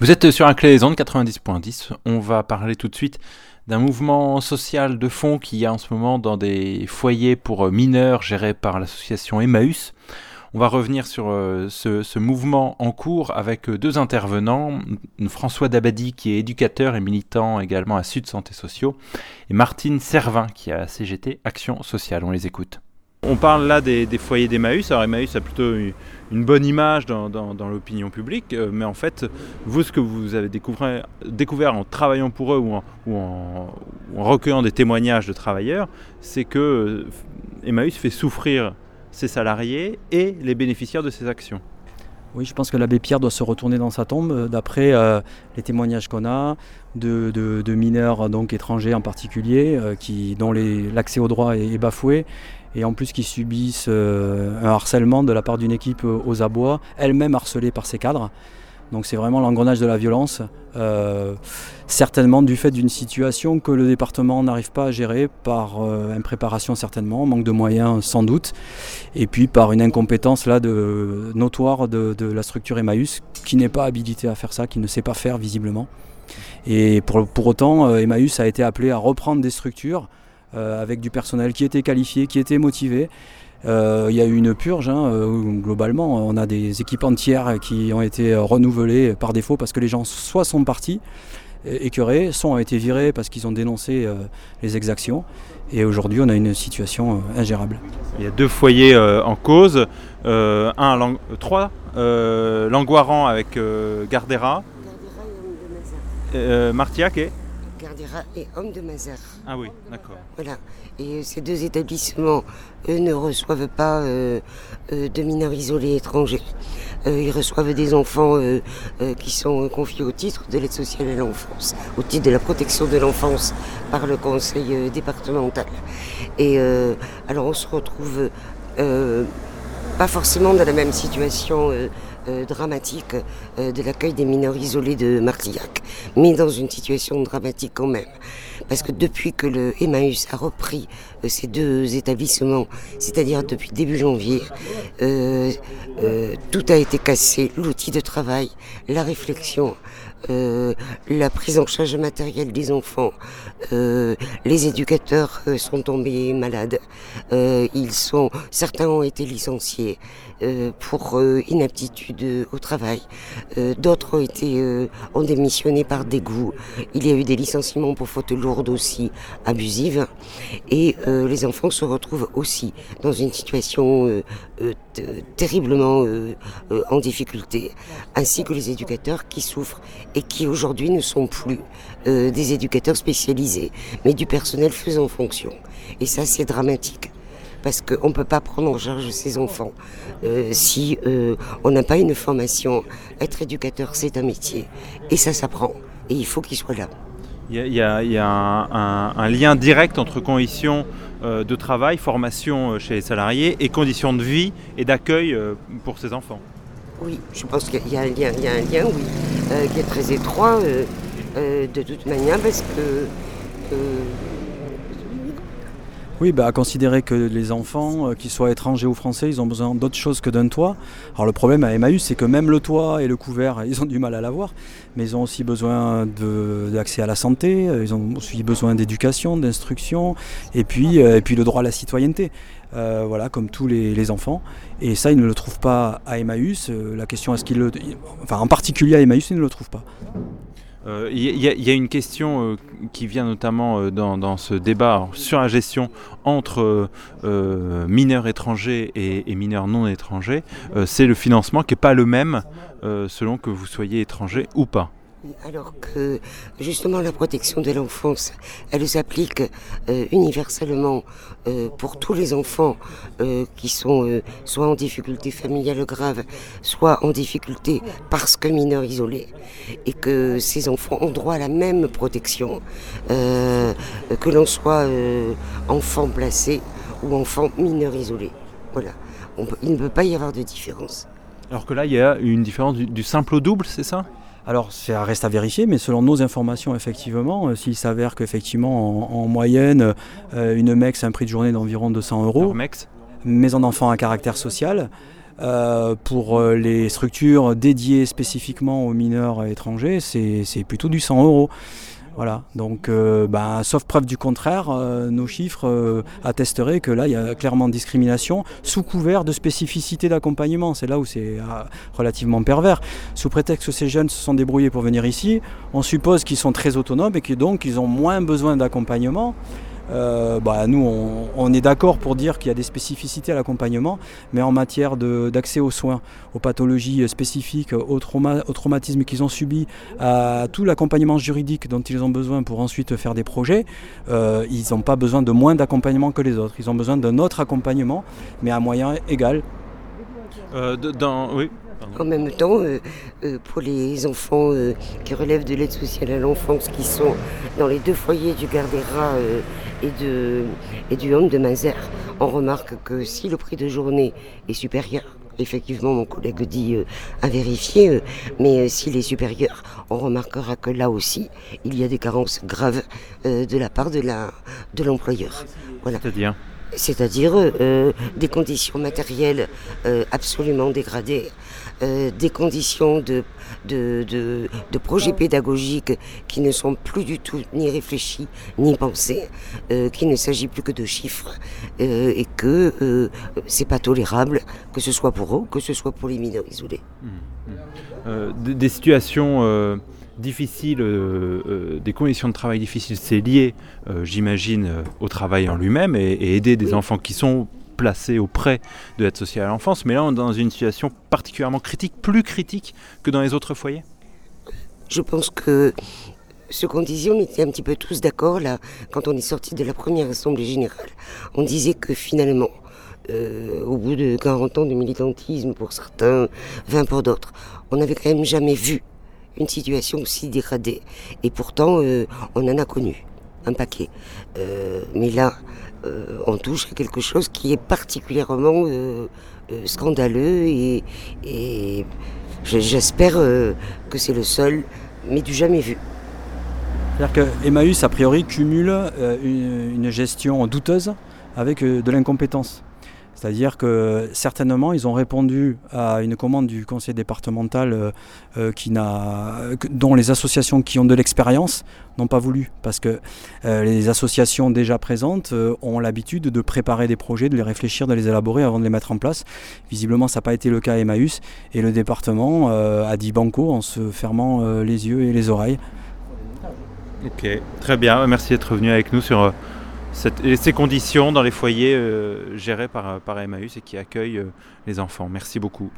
Vous êtes sur un clé des ondes 90.10. On va parler tout de suite d'un mouvement social de fond qui y a en ce moment dans des foyers pour mineurs gérés par l'association Emmaüs. On va revenir sur euh, ce, mouvement en cours avec deux intervenants, François Dabadi qui est éducateur et militant également à Sud Santé Sociaux, et Martine Servin qui est à CGT Action Sociale. On les écoute. On parle là des, foyers d'Emmaüs. Alors Emmaüs a plutôt une, bonne image dans, l'opinion publique, euh, mais en fait, vous, ce que vous avez découvert, en travaillant pour eux ou en, recueillant des témoignages de travailleurs, c'est que euh, Emmaüs fait souffrir ses salariés et les bénéficiaires de ses actions. Oui, je pense que l'abbé Pierre doit se retourner dans sa tombe euh, d'après les témoignages qu'on a de, mineurs donc étrangers en particulier, dont l'accès au droit est, bafoué et en plus qui subissent euh, un harcèlement de la part d'une équipe euh, aux abois, elle-même harcelée par ses cadres. Donc c'est vraiment l'engrenage de la violence, euh, certainement du fait d'une situation que le département n'arrive pas à gérer par impréparation certainement, manque de moyens sans doute, et puis par une incompétence là de, notoire de, la structure Emmaüs qui n'est pas habilitée à faire ça, qui ne sait pas faire visiblement. Et pour, pour autant, Emmaüs a été appelé à reprendre des structures euh, avec du personnel qui était qualifié, qui était motivé. Euh, il y a eu une purge, hein, euh, globalement, on a des équipes entières qui ont été renouvelées par défaut parce que les gens soit sont partis, écœurés, soit ont été virés parce qu'ils ont dénoncé les exactions. Et aujourd'hui, on a une situation ingérable. Il y a deux foyers en cause, un, trois, Langoiran avec Gardera, Martiac et Gardera et Homme de Mazar. Ah oui, d'accord. Voilà. Et ces deux établissements, eux, ne reçoivent pas euh, euh, de mineurs isolés étrangers. Euh, ils reçoivent des enfants qui sont confiés au titre de l'aide sociale à l'enfance, au titre de la protection de l'enfance par le conseil départemental. Et alors on se retrouve pas forcément dans la même situation euh, dramatique euh, de l'accueil des mineurs isolés de Martillac, mais dans une situation dramatique quand même. Parce que depuis que le Emmaüs a repris euh, ces deux établissements, c'est-à-dire depuis début janvier, tout a été cassé, l'outil de travail, la réflexion, euh, la prise en charge matérielle des enfants. Euh, les éducateurs euh, sont tombés malades. ils sont, certains ont été licenciés pour inaptitude au travail. D'autres ont été ont démissionné par dégoût. Il y a eu des licenciements pour faute lourde aussi abusive. Et les enfants se retrouvent aussi dans une situation terriblement en difficulté, ainsi que les éducateurs qui souffrent et qui aujourd'hui ne sont plus euh, des éducateurs spécialisés, mais du personnel faisant fonction. Et ça, c'est dramatique. Parce qu'on ne peut pas prendre en charge ses enfants euh, si euh, on n'a pas une formation. Être éducateur, c'est un métier. Et ça s'apprend. Et il faut qu'il soit là. Il y a, un, lien direct entre conditions de travail, formation chez les salariés et conditions de vie et d'accueil pour ses enfants. Oui, je pense qu'il y, a un lien, oui, euh, qui est très étroit euh, euh, de toute manière parce que oui, bah, à considérer que les enfants, qu'ils soient étrangers ou français, ils ont besoin d'autre chose que d'un toit. Alors le problème à Emmaüs, c'est que même le toit et le couvert, ils ont du mal à l'avoir, mais ils ont aussi besoin d'accès à la santé, ils ont aussi besoin d'éducation, d'instruction, et puis, puis le droit à la citoyenneté. Euh, voilà, comme tous les, enfants. Et ça, ils ne le trouvent pas à Emmaüs. Euh, la question est-ce qu'ils le. Enfin, en particulier à Emmaüs, ils ne le trouvent pas. Il euh, y, a une question qui vient notamment dans, ce débat sur la gestion entre mineurs étrangers et, et, mineurs non étrangers. c'est le financement qui n'est pas le même selon que vous soyez étranger ou pas. Alors que justement la protection de l'enfance, elle s'applique euh, universellement euh, pour tous les enfants euh, qui sont soit en difficulté familiale grave, soit en difficulté parce que mineurs isolés, et que ces enfants ont droit à la même protection, que l'on soit enfant placé ou enfant mineur isolé. Voilà, il ne peut pas y avoir de différence. Alors que là, il y a une différence du simple au double, c'est ça? Alors, ça reste à vérifier, mais selon nos informations, effectivement, euh, s'il s'avère qu'effectivement, en, moyenne, euh, une MEX a un prix de journée d'environ 200 euros. MEX Maison d'enfants à caractère social. pour les structures dédiées spécifiquement aux mineurs étrangers, c'est plutôt du 100 euros. Voilà, donc euh, bah, sauf preuve du contraire, euh, nos chiffres euh, attesteraient que là, il y a clairement discrimination sous couvert de spécificité d'accompagnement. C'est là où c'est relativement pervers. Sous prétexte que ces jeunes se sont débrouillés pour venir ici, on suppose qu'ils sont très autonomes et que donc ils ont moins besoin d'accompagnement. Euh, bah, nous, on, est d'accord pour dire qu'il y a des spécificités à l'accompagnement, mais en matière d'accès aux soins, aux pathologies spécifiques, aux, traumatismes qu'ils ont subis, à tout l'accompagnement juridique dont ils ont besoin pour ensuite faire des projets, euh, ils n'ont pas besoin de moins d'accompagnement que les autres. Ils ont besoin d'un autre accompagnement, mais à moyen égal. Euh, dans, oui. En même temps, euh, euh, pour les enfants euh, qui relèvent de l'aide sociale à l'enfance, qui sont dans les deux foyers du Gardera et, de, et du Homme de Mazer, on remarque que si le prix de journée est supérieur, effectivement mon collègue dit à vérifier, mais s'il est supérieur, on remarquera que là aussi, il y a des carences graves de la part de l'employeur. De voilà. C'est-à-dire? C'est-à-dire euh, des conditions matérielles euh, absolument dégradées, euh, des conditions de, de, de, projets pédagogiques qui ne sont plus du tout ni réfléchis ni pensés, qu'il ne s'agit plus que de chiffres et que c'est pas tolérable, que ce soit pour eux, que ce soit pour les mineurs isolés. Mmh, mmh. des situations difficile, euh, euh, des conditions de travail difficiles, c'est lié, euh, j'imagine, au travail en lui-même et, aider des enfants qui sont placés auprès de l'aide sociale à l'enfance. Mais là, on est dans une situation particulièrement critique, plus critique que dans les autres foyers. Je pense que ce qu'on disait, on était un petit peu tous d'accord là, quand on est sorti de la première assemblée générale. On disait que finalement, au bout de 40 ans de militantisme pour certains, 20 pour d'autres, on n'avait quand même jamais vu une situation aussi dégradée. Et pourtant, euh, on en a connu un paquet. Euh, mais là, euh, on touche à quelque chose qui est particulièrement scandaleux et, j'espère que c'est le seul, mais du jamais vu. C'est-à-dire que Emmaüs, a priori, cumule une gestion douteuse avec de l'incompétence. C'est-à-dire que certainement, ils ont répondu à une commande du conseil départemental euh, euh, dont les associations qui ont de l'expérience n'ont pas voulu. Parce que euh, les associations déjà présentes ont l'habitude de préparer des projets, de les réfléchir, de les élaborer avant de les mettre en place. Visiblement, ça n'a pas été le cas à Emmaüs. Et le département a dit banco en se fermant les yeux et les oreilles. Ok, très bien. Merci d'être venu avec nous sur ces conditions dans les foyers euh, gérés par, par Emmaüs et qui accueillent euh, les enfants. Merci beaucoup.